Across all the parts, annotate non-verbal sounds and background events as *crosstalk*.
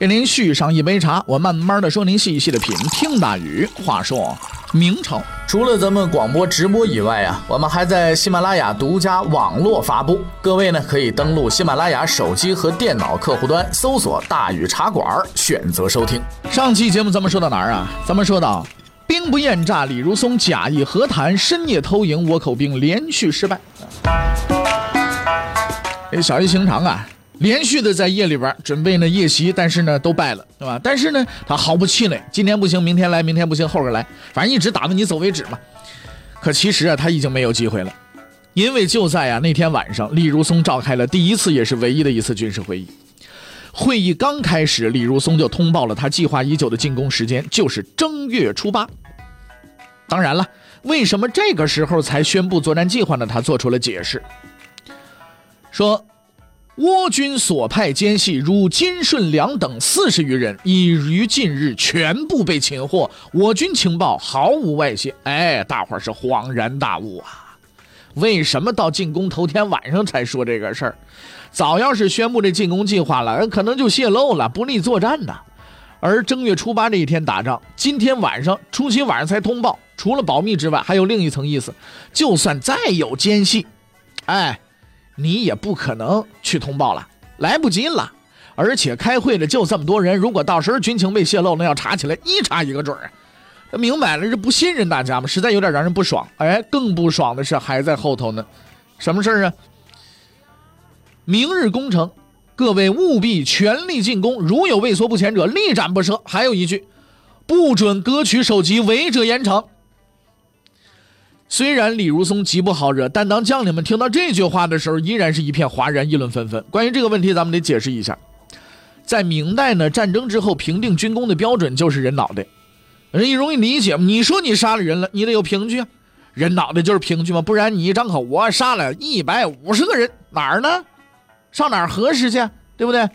给您续上一杯茶，我慢慢的说，您细细的品。听大宇话说，明朝除了咱们广播直播以外啊，我们还在喜马拉雅独家网络发布。各位呢，可以登录喜马拉雅手机和电脑客户端，搜索“大宇茶馆”，选择收听。上期节目咱们说到哪儿啊？咱们说到兵不厌诈，李如松假意和谈，深夜偷营，倭寇兵连续失败。这小叶行长啊。连续的在夜里边准备呢夜袭，但是呢都败了，对吧？但是呢他毫不气馁，今天不行，明天来，明天不行，后边来，反正一直打到你走为止嘛。可其实啊他已经没有机会了，因为就在啊那天晚上，李如松召开了第一次也是唯一的一次军事会议。会议刚开始，李如松就通报了他计划已久的进攻时间，就是正月初八。当然了，为什么这个时候才宣布作战计划呢？他做出了解释，说。倭军所派奸细如金顺良等四十余人，已于近日全部被擒获。我军情报毫无外泄。哎，大伙儿是恍然大悟啊！为什么到进攻头天晚上才说这个事儿？早要是宣布这进攻计划了，可能就泄露了，不利作战呢。而正月初八这一天打仗，今天晚上、初七晚上才通报，除了保密之外，还有另一层意思：就算再有奸细，哎。你也不可能去通报了，来不及了。而且开会的就这么多人，如果到时候军情被泄露，那要查起来一查一个准儿。明摆了，这不信任大家吗？实在有点让人不爽。哎，更不爽的是还在后头呢。什么事儿啊？明日攻城，各位务必全力进攻，如有畏缩不前者，力斩不赦。还有一句，不准割取首级，违者严惩。虽然李如松极不好惹，但当将领们听到这句话的时候，依然是一片哗然，议论纷纷。关于这个问题，咱们得解释一下。在明代呢，战争之后评定军功的标准就是人脑袋，人家容易理解吗？你说你杀了人了，你得有凭据啊，人脑袋就是凭据吗？不然你一张口，我杀了一百五十个人，哪儿呢？上哪儿核实去？对不对？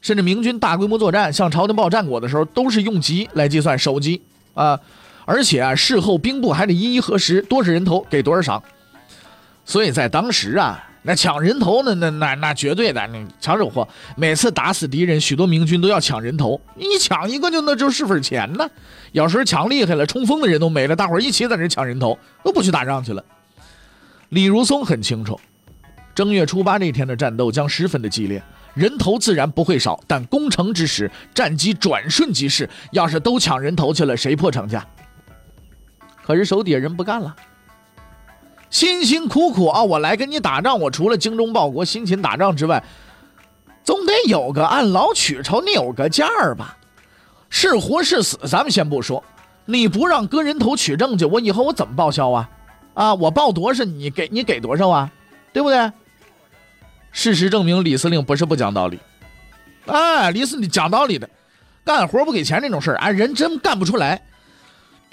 甚至明军大规模作战，向朝廷报战果的时候，都是用级来计算首级啊。而且啊，事后兵部还得一一核实，多少人头给多少赏。所以在当时啊，那抢人头呢，那那那绝对的，那抢手货。每次打死敌人，许多明军都要抢人头，一抢一个就那就是份钱呢。有时候抢厉害了，冲锋的人都没了，大伙一起在这抢人头，都不去打仗去了。李如松很清楚，正月初八那天的战斗将十分的激烈，人头自然不会少。但攻城之时，战机转瞬即逝，要是都抢人头去了，谁破城去？可是手底下人不干了，辛辛苦苦啊，我来跟你打仗，我除了精忠报国、辛勤打仗之外，总得有个按劳取酬，你有个价儿吧。是活是死，咱们先不说，你不让割人头取证据，我以后我怎么报销啊？啊，我报多少，你给你给多少啊？对不对？事实证明，李司令不是不讲道理，哎，李司令讲道理的，干活不给钱这种事儿，哎，人真干不出来。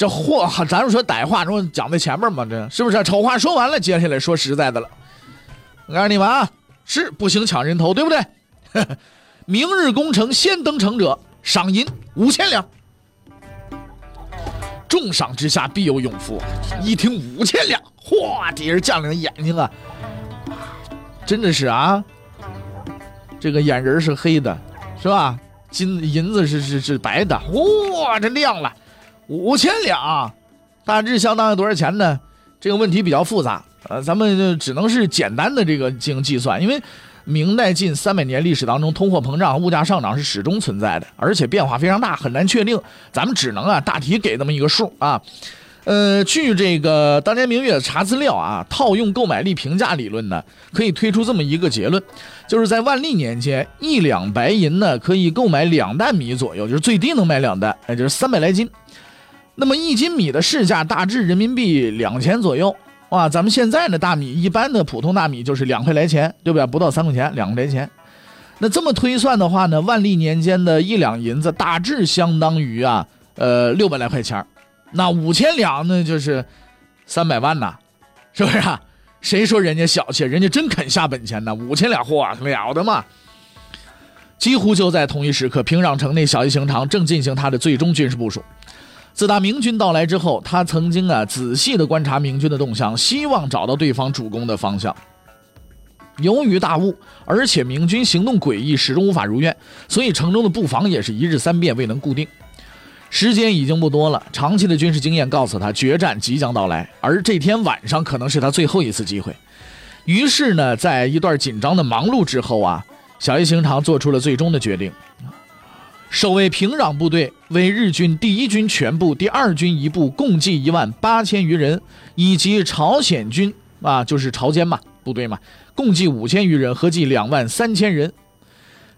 这货，*laughs* 咱们说歹话，中讲在前面嘛，这是不是？丑话说完了，接下来说实在的了。我告诉你们啊，是不行抢人头，对不对？*laughs* 明日攻城，先登城者赏银五千两，重赏之下必有勇夫。一听五千两，嚯，底下将领眼睛啊，真的是啊，这个眼仁是黑的，是吧？金银子是是是白的，哇，这亮了。五千两，大致相当于多少钱呢？这个问题比较复杂，呃，咱们就只能是简单的这个进行计算。因为明代近三百年历史当中，通货膨胀、物价上涨是始终存在的，而且变化非常大，很难确定。咱们只能啊，大体给这么一个数啊。呃，据这个当年明月查资料啊，套用购买力评价理论呢，可以推出这么一个结论，就是在万历年间，一两白银呢可以购买两担米左右，就是最低能买两担，也就是三百来斤。那么一斤米的市价大致人民币两千左右，哇，咱们现在的大米一般的普通大米就是两块来钱，对不对？不到三块钱，两块来钱。那这么推算的话呢，万历年间的一两银子大致相当于啊，呃，六百来块钱那五千两呢，就是三百万呐，是不是啊？*laughs* 谁说人家小气？人家真肯下本钱呢，五千两嚯了得嘛！几乎就在同一时刻，平壤城内，小西行长正进行他的最终军事部署。自打明军到来之后，他曾经啊仔细的观察明军的动向，希望找到对方主攻的方向。由于大雾，而且明军行动诡异，始终无法如愿，所以城中的布防也是一日三变，未能固定。时间已经不多了，长期的军事经验告诉他，决战即将到来，而这天晚上可能是他最后一次机会。于是呢，在一段紧张的忙碌之后啊。小叶行长做出了最终的决定，守卫平壤部队为日军第一军全部、第二军一部，共计一万八千余人，以及朝鲜军啊，就是朝鲜嘛部队嘛，共计五千余人，合计两万三千人。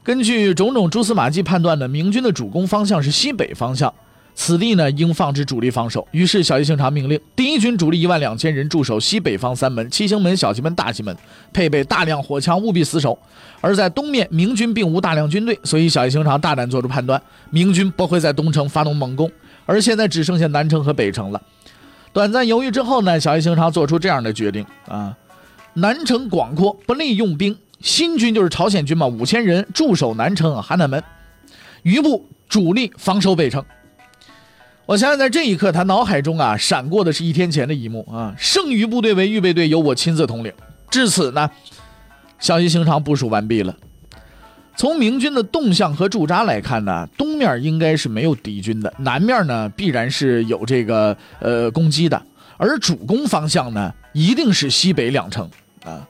根据种种蛛丝马迹判断呢，明军的主攻方向是西北方向。此地呢，应放置主力防守。于是，小叶行长命令第一军主力一万两千人驻守西北方三门：七星门、小西门、大西门，配备大量火枪，务必死守。而在东面，明军并无大量军队，所以小叶行长大胆做出判断：明军不会在东城发动猛攻。而现在只剩下南城和北城了。短暂犹豫之后呢，小叶行长做出这样的决定：啊，南城广阔，不利用兵。新军就是朝鲜军嘛，五千人驻守南城、邯南门，余部主力防守北城。我相信在这一刻，他脑海中啊闪过的是一天前的一幕啊，剩余部队为预备队，由我亲自统领。至此呢，消息行长部署完毕了。从明军的动向和驻扎来看呢，东面应该是没有敌军的，南面呢必然是有这个呃攻击的，而主攻方向呢一定是西北两城啊。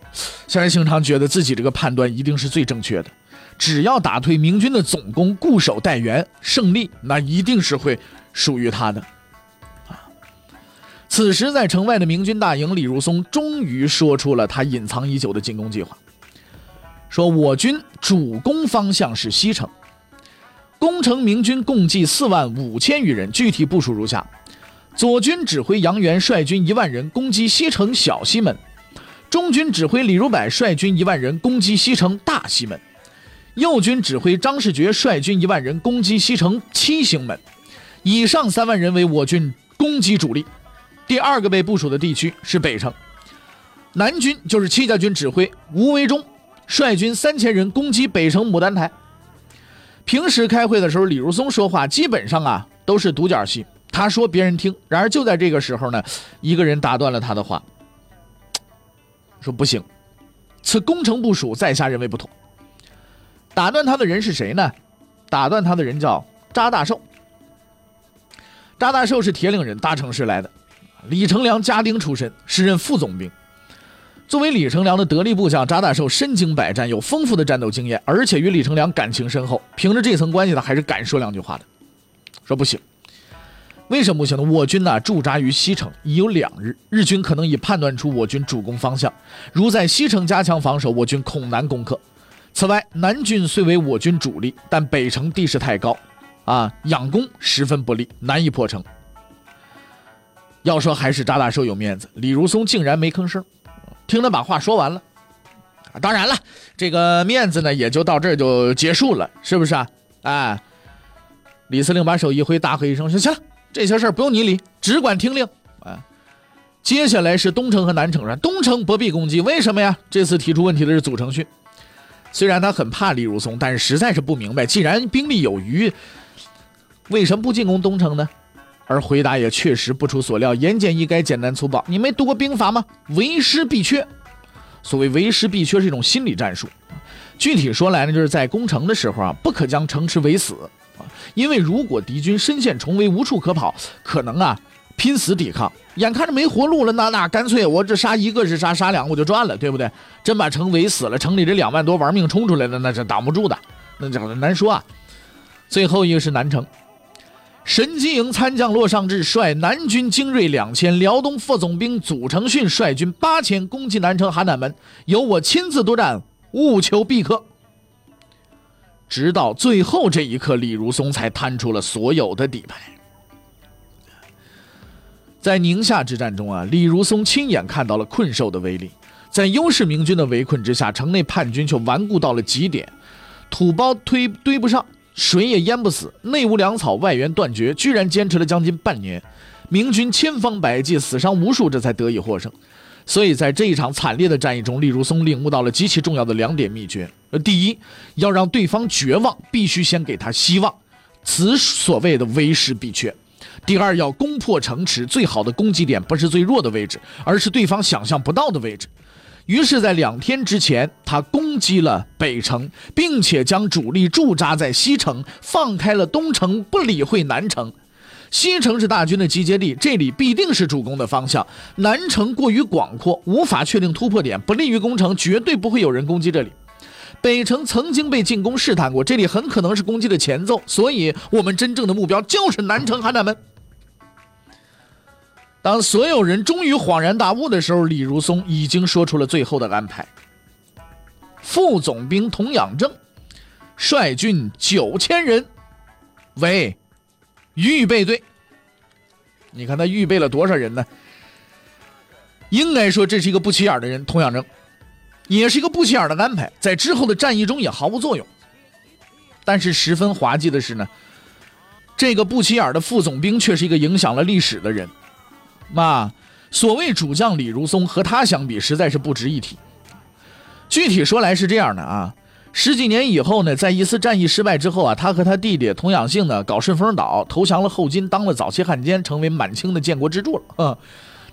小西行长觉得自己这个判断一定是最正确的，只要打退明军的总攻，固守待援，胜利那一定是会。属于他的啊！此时，在城外的明军大营，李如松终于说出了他隐藏已久的进攻计划。说我军主攻方向是西城，攻城明军共计四万五千余人，具体部署如下：左军指挥杨元率军一万人攻击西城小西门；中军指挥李如柏率军一万人攻击西城大西门；右军指挥张世爵率军一万人攻击西城七星门。以上三万人为我军攻击主力，第二个被部署的地区是北城。南军就是戚家军指挥吴维忠率军三千人攻击北城牡丹台。平时开会的时候，李如松说话基本上啊都是独角戏，他说别人听。然而就在这个时候呢，一个人打断了他的话，说不行，此攻城部署在下认为不妥。打断他的人是谁呢？打断他的人叫查大寿。查大寿是铁岭人，大城市来的。李成梁家丁出身，时任副总兵。作为李成梁的得力部将，查大寿身经百战，有丰富的战斗经验，而且与李成梁感情深厚。凭着这层关系，他还是敢说两句话的。说不行，为什么不行呢？我军呢驻扎于西城已有两日，日军可能已判断出我军主攻方向。如在西城加强防守，我军恐难攻克。此外，南军虽为我军主力，但北城地势太高。啊，养攻十分不利，难以破城。要说还是查大寿有面子，李如松竟然没吭声，听他把话说完了。当然了，这个面子呢也就到这儿就结束了，是不是啊？哎，李司令把手一挥，大喝一声：“行行了，这些事儿不用你理，只管听令。”啊，接下来是东城和南城啊。东城不必攻击，为什么呀？这次提出问题的是祖承训，虽然他很怕李如松，但是实在是不明白，既然兵力有余。为什么不进攻东城呢？而回答也确实不出所料，言简意赅，简单粗暴。你没读过兵法吗？为师必缺。所谓为师必缺是一种心理战术。具体说来呢，就是在攻城的时候啊，不可将城池围死啊，因为如果敌军深陷重围，无处可跑，可能啊拼死抵抗。眼看着没活路了，那那干脆我这杀一个是杀，杀两个我就赚了，对不对？真把城围死了，城里这两万多玩命冲出来的，那是挡不住的，那叫难说啊。最后一个是南城。神机营参将骆尚志率南军精锐两千，辽东副总兵祖承训率军八千攻击南城邯郸门，由我亲自督战，务求必克。直到最后这一刻，李如松才摊出了所有的底牌。在宁夏之战中啊，李如松亲眼看到了困兽的威力，在优势明军的围困之下，城内叛军却顽固到了极点。土包推堆不上，水也淹不死，内无粮草，外援断绝，居然坚持了将近半年。明军千方百计，死伤无数，这才得以获胜。所以在这一场惨烈的战役中，李如松领悟到了极其重要的两点秘诀：第一，要让对方绝望，必须先给他希望，此所谓的为时必缺；第二，要攻破城池，最好的攻击点不是最弱的位置，而是对方想象不到的位置。于是，在两天之前，他攻击了北城，并且将主力驻扎在西城，放开了东城，不理会南城。西城是大军的集结地，这里必定是主攻的方向。南城过于广阔，无法确定突破点，不利于攻城，绝对不会有人攻击这里。北城曾经被进攻试探过，这里很可能是攻击的前奏，所以我们真正的目标就是南城邯郸门。当所有人终于恍然大悟的时候，李如松已经说出了最后的安排：副总兵童养正率军九千人为。预备队，你看他预备了多少人呢？应该说这是一个不起眼的人，童养正，也是一个不起眼的安排，在之后的战役中也毫无作用。但是十分滑稽的是呢，这个不起眼的副总兵却是一个影响了历史的人。那所谓主将李如松和他相比，实在是不值一提。具体说来是这样的啊。十几年以后呢，在一次战役失败之后啊，他和他弟弟童养性呢搞顺风岛，投降了后金，当了早期汉奸，成为满清的建国支柱了。嗯，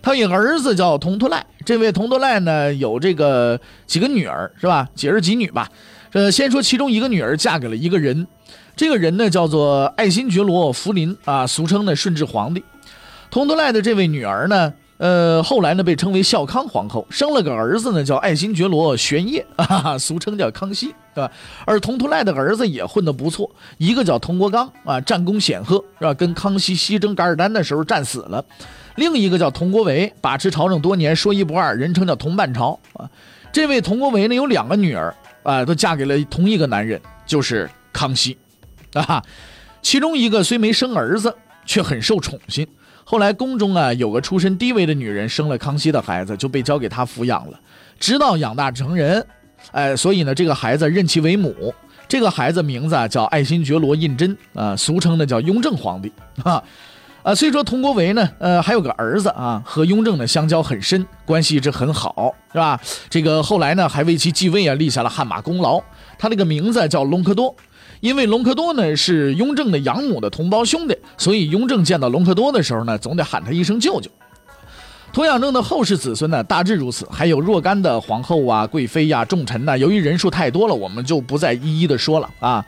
他有个儿子叫佟托赖，这位佟托赖呢有这个几个女儿是吧？几儿几女吧？呃，先说其中一个女儿嫁给了一个人，这个人呢叫做爱新觉罗福临啊，俗称呢顺治皇帝。佟德赖的这位女儿呢。呃，后来呢，被称为孝康皇后，生了个儿子呢，叫爱新觉罗玄烨，*laughs* 啊，俗称叫康熙，对吧？而佟图赖的儿子也混得不错，一个叫佟国刚，啊，战功显赫，是吧？跟康熙西征噶尔丹的时候战死了。另一个叫佟国维，把持朝政多年，说一不二，人称叫佟半朝，啊。这位佟国维呢，有两个女儿，啊，都嫁给了同一个男人，就是康熙，啊，其中一个虽没生儿子，却很受宠幸。后来宫中啊有个出身低微的女人生了康熙的孩子，就被交给他抚养了，直到养大成人，哎，所以呢这个孩子认其为母。这个孩子名字啊叫爱新觉罗胤禛啊，俗称呢叫雍正皇帝 *laughs* 啊。啊，虽说佟国维呢，呃还有个儿子啊，和雍正呢相交很深，关系一直很好，是吧？这个后来呢还为其继位啊立下了汗马功劳。他那个名字叫隆科多。因为隆科多呢是雍正的养母的同胞兄弟，所以雍正见到隆科多的时候呢，总得喊他一声舅舅。童养正的后世子孙呢，大致如此，还有若干的皇后啊、贵妃呀、重臣呢。由于人数太多了，我们就不再一一的说了啊。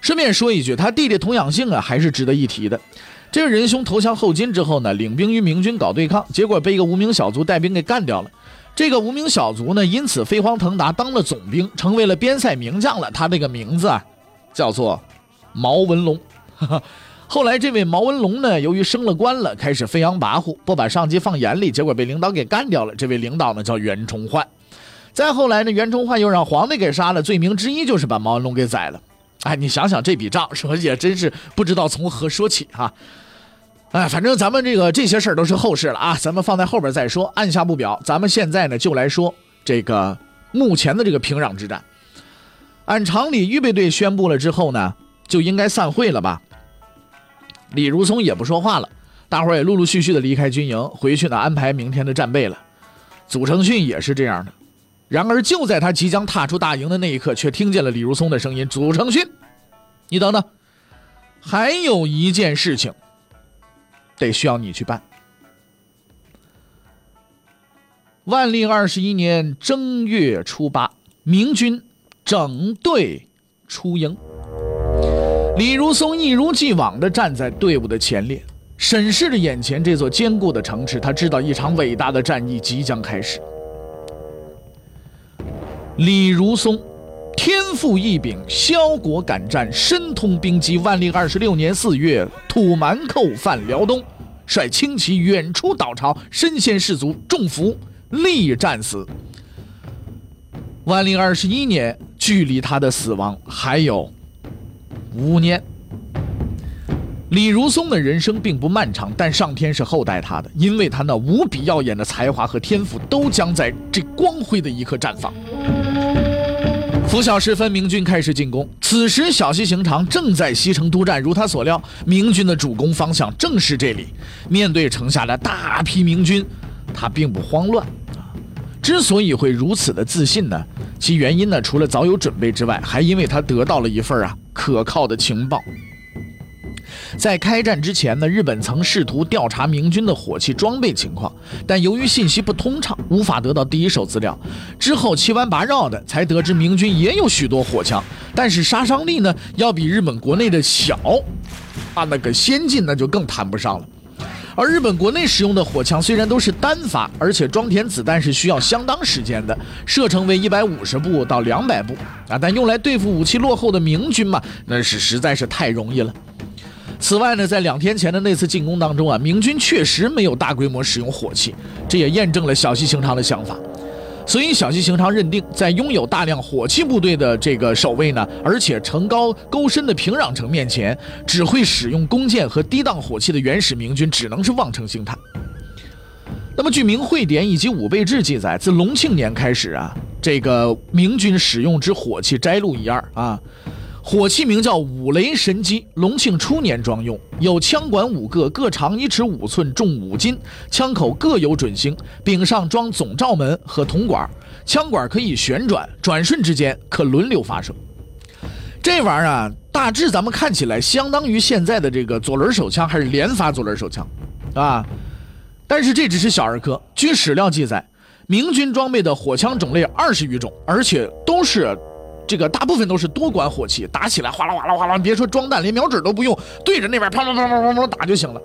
顺便说一句，他弟弟童养性啊，还是值得一提的。这个仁兄投降后金之后呢，领兵与明军搞对抗，结果被一个无名小卒带兵给干掉了。这个无名小卒呢，因此飞黄腾达，当了总兵，成为了边塞名将了。他这个名字啊。叫做毛文龙，*laughs* 后来这位毛文龙呢，由于升了官了，开始飞扬跋扈，不把上级放眼里，结果被领导给干掉了。这位领导呢叫袁崇焕，再后来呢，袁崇焕又让皇帝给杀了，罪名之一就是把毛文龙给宰了。哎，你想想这笔账，说也真是不知道从何说起哈。哎，反正咱们这个这些事儿都是后事了啊，咱们放在后边再说，按下不表。咱们现在呢就来说这个目前的这个平壤之战。按常理，预备队宣布了之后呢，就应该散会了吧？李如松也不说话了，大伙儿也陆陆续续的离开军营，回去呢安排明天的战备了。祖承训也是这样的。然而就在他即将踏出大营的那一刻，却听见了李如松的声音：“祖承训，你等等，还有一件事情得需要你去办。”万历二十一年正月初八，明军。整队出营，李如松一如既往地站在队伍的前列，审视着眼前这座坚固的城池。他知道一场伟大的战役即将开始。李如松，天赋异禀，骁国敢战，深通兵机。万历二十六年四月，土蛮寇犯辽东，率轻骑远出岛巢，身先士卒，中伏，力战死。万历二十一年。距离他的死亡还有五年。李如松的人生并不漫长，但上天是厚待他的，因为他那无比耀眼的才华和天赋都将在这光辉的一刻绽放。拂晓时分，明军开始进攻。此时，小西行长正在西城督战。如他所料，明军的主攻方向正是这里。面对城下的大批明军，他并不慌乱。之所以会如此的自信呢，其原因呢，除了早有准备之外，还因为他得到了一份啊可靠的情报。在开战之前呢，日本曾试图调查明军的火器装备情况，但由于信息不通畅，无法得到第一手资料。之后七弯八绕的才得知明军也有许多火枪，但是杀伤力呢要比日本国内的小，啊，那个先进那就更谈不上了。而日本国内使用的火枪虽然都是单发，而且装填子弹是需要相当时间的，射程为一百五十步到两百步啊，但用来对付武器落后的明军嘛，那是实在是太容易了。此外呢，在两天前的那次进攻当中啊，明军确实没有大规模使用火器，这也验证了小西行长的想法。所以小西行长认定，在拥有大量火器部队的这个守卫呢，而且城高沟深的平壤城面前，只会使用弓箭和低档火器的原始明军，只能是望城兴叹。那么，据《明会典》以及《武备志》记载，自隆庆年开始啊，这个明军使用之火器摘录一二啊。火器名叫五雷神机，隆庆初年装用，有枪管五个，各长一尺五寸，重五斤，枪口各有准星，柄上装总罩门和铜管，枪管可以旋转，转瞬之间可轮流发射。这玩意儿啊，大致咱们看起来相当于现在的这个左轮手枪，还是连发左轮手枪，啊？但是这只是小儿科。据史料记载，明军装备的火枪种类二十余种，而且都是。这个大部分都是多管火器，打起来哗啦哗啦哗啦，别说装弹，连瞄准都不用，对着那边砰砰砰砰砰砰打就行了。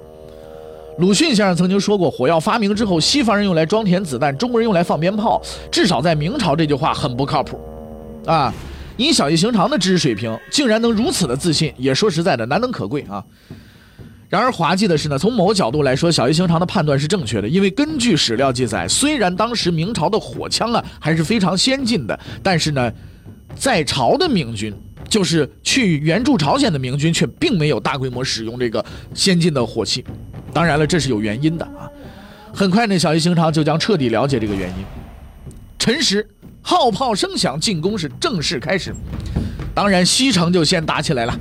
鲁迅先生曾经说过，火药发明之后，西方人用来装填子弹，中国人用来放鞭炮，至少在明朝这句话很不靠谱啊！以小叶行长的知识水平，竟然能如此的自信，也说实在的难能可贵啊。然而滑稽的是呢，从某个角度来说，小叶行长的判断是正确的，因为根据史料记载，虽然当时明朝的火枪啊还是非常先进的，但是呢。在朝的明军，就是去援助朝鲜的明军，却并没有大规模使用这个先进的火器。当然了，这是有原因的啊。很快呢，小西行长就将彻底了解这个原因。辰时，号炮声响，进攻是正式开始。当然，西城就先打起来了。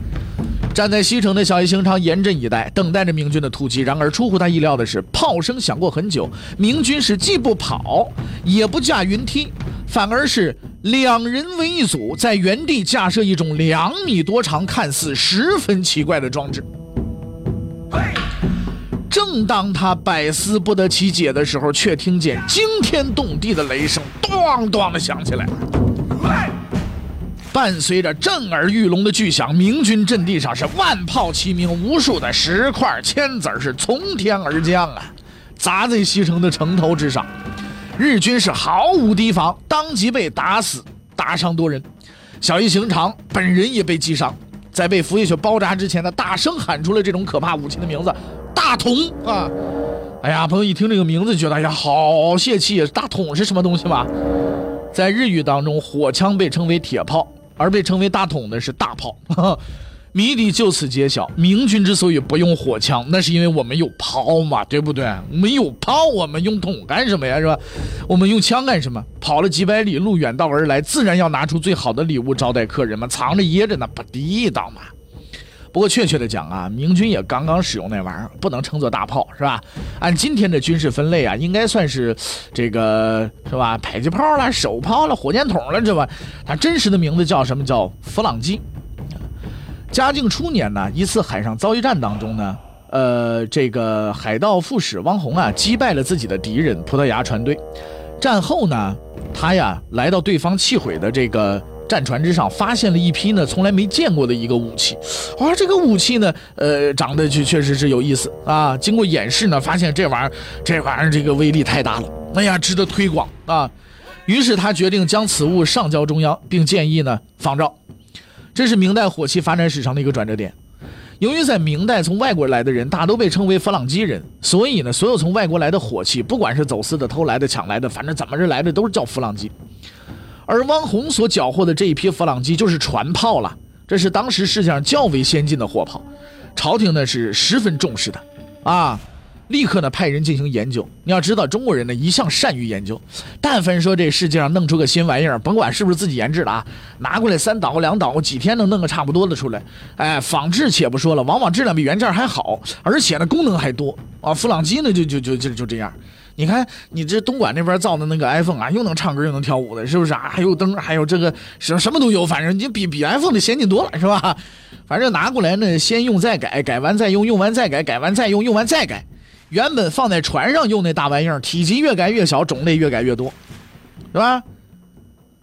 站在西城的小叶行长严阵以待，等待着明军的突击。然而，出乎他意料的是，炮声响过很久，明军是既不跑，也不架云梯。反而是两人为一组，在原地架设一种两米多长、看似十分奇怪的装置。正当他百思不得其解的时候，却听见惊天动地的雷声“咚咚”的响起来，伴随着震耳欲聋的巨响，明军阵地上是万炮齐鸣，无数的石块、铅子是从天而降啊，砸在西城的城头之上。日军是毫无提防，当即被打死，打伤多人。小一行长本人也被击伤，在被扶下去包扎之前呢，大声喊出了这种可怕武器的名字——大桶啊！哎呀，朋友一听这个名字，觉得哎呀，好泄气！大桶是什么东西吗？在日语当中，火枪被称为铁炮，而被称为大桶的是大炮。*laughs* 谜底就此揭晓。明军之所以不用火枪，那是因为我们有炮嘛，对不对？没有炮，我们用桶干什么呀？是吧？我们用枪干什么？跑了几百里路，远道而来，自然要拿出最好的礼物招待客人嘛。藏着掖着那不地道嘛。不过确切的讲啊，明军也刚刚使用那玩意儿，不能称作大炮，是吧？按今天的军事分类啊，应该算是这个是吧？迫击炮了、手炮了、火箭筒了，这吧？它真实的名字叫什么？叫弗朗机。嘉靖初年呢，一次海上遭遇战当中呢，呃，这个海盗副使汪洪啊，击败了自己的敌人葡萄牙船队。战后呢，他呀来到对方弃毁的这个战船之上，发现了一批呢从来没见过的一个武器。啊，这个武器呢，呃，长得确确实是有意思啊。经过演示呢，发现这玩意儿，这玩意儿这个威力太大了，哎呀，值得推广啊。于是他决定将此物上交中央，并建议呢仿照。这是明代火器发展史上的一个转折点。由于在明代从外国来的人大都被称为弗朗基人，所以呢，所有从外国来的火器，不管是走私的、偷来的、抢来的，反正怎么着来的，都是叫弗朗基。而汪洪所缴获的这一批弗朗机就是船炮了，这是当时世界上较为先进的火炮，朝廷呢是十分重视的。啊，立刻呢派人进行研究。你要知道，中国人呢一向善于研究，但凡说这世界上弄出个新玩意儿，甭管是不是自己研制的啊，拿过来三捣两捣，几天能弄个差不多的出来。哎，仿制且不说了，往往质量比原件还好，而且呢功能还多啊。弗朗机呢就就就就就这样。你看，你这东莞那边造的那个 iPhone 啊，又能唱歌又能跳舞的，是不是啊？还有灯，还有这个什什么都有，反正你比比 iPhone 的先进多了，是吧？反正拿过来呢，先用再改，改完再用，用完再改，改完再用，用完再改。原本放在船上用那大玩意儿，体积越改越小，种类越改越多，是吧？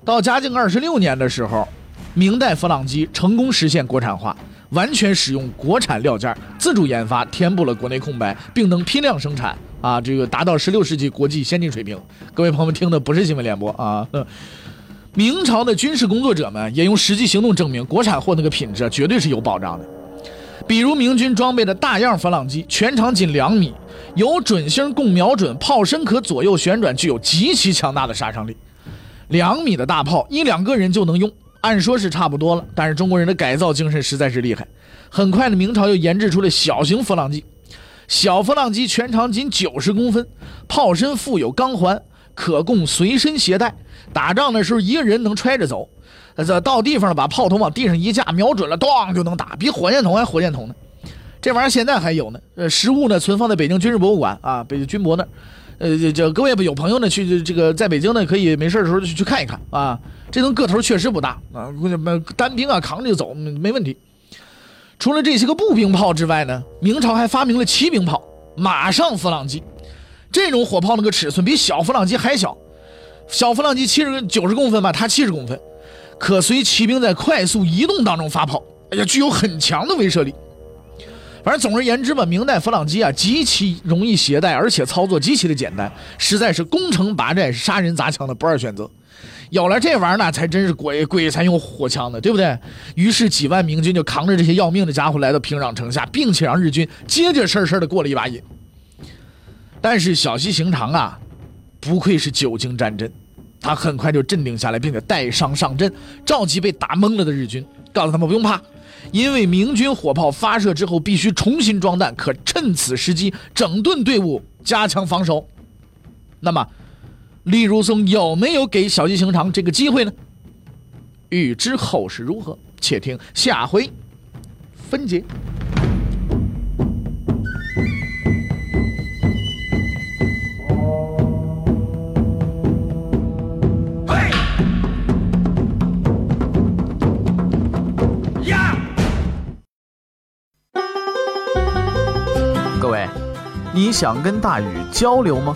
到嘉靖二十六年的时候，明代弗朗机成功实现国产化，完全使用国产料件，自主研发，填补了国内空白，并能批量生产啊，这个达到十六世纪国际先进水平。各位朋友们听的不是新闻联播啊。明朝的军事工作者们也用实际行动证明，国产货那个品质绝对是有保障的。比如明军装备的大样佛朗机，全长仅两米。有准星供瞄准，炮身可左右旋转，具有极其强大的杀伤力。两米的大炮，一两个人就能用。按说是差不多了，但是中国人的改造精神实在是厉害。很快的，明朝又研制出了小型弗朗机。小弗朗机全长仅九十公分，炮身附有钢环，可供随身携带。打仗的时候，一个人能揣着走。这到地方了，把炮筒往地上一架，瞄准了，咣就能打，比火箭筒还火箭筒呢。这玩意儿现在还有呢，呃，实物呢存放在北京军事博物馆啊，北京军博那儿，呃，这各位有朋友呢去这个在北京呢，可以没事的时候去去看一看啊。这东个头确实不大啊，单兵啊扛着就走没问题。除了这些个步兵炮之外呢，明朝还发明了骑兵炮马上弗朗机，这种火炮那个尺寸比小弗朗机还小，小弗朗机七十九十公分吧，它七十公分，可随骑兵在快速移动当中发炮，哎呀，具有很强的威慑力。反正总而言之吧，明代弗朗机啊极其容易携带，而且操作极其的简单，实在是攻城拔寨、杀人砸墙的不二选择。有了这玩意儿呢，才真是鬼鬼才用火枪呢，对不对？于是几万明军就扛着这些要命的家伙来到平壤城下，并且让日军结结实实的过了一把瘾。但是小西行长啊，不愧是久经战阵，他很快就镇定下来，并且带伤上阵，召集被打懵了的日军，告诉他们不用怕。因为明军火炮发射之后必须重新装弹，可趁此时机整顿队伍，加强防守。那么，李如松有没有给小鸡行长这个机会呢？欲知后事如何，且听下回分解。你想跟大禹交流吗？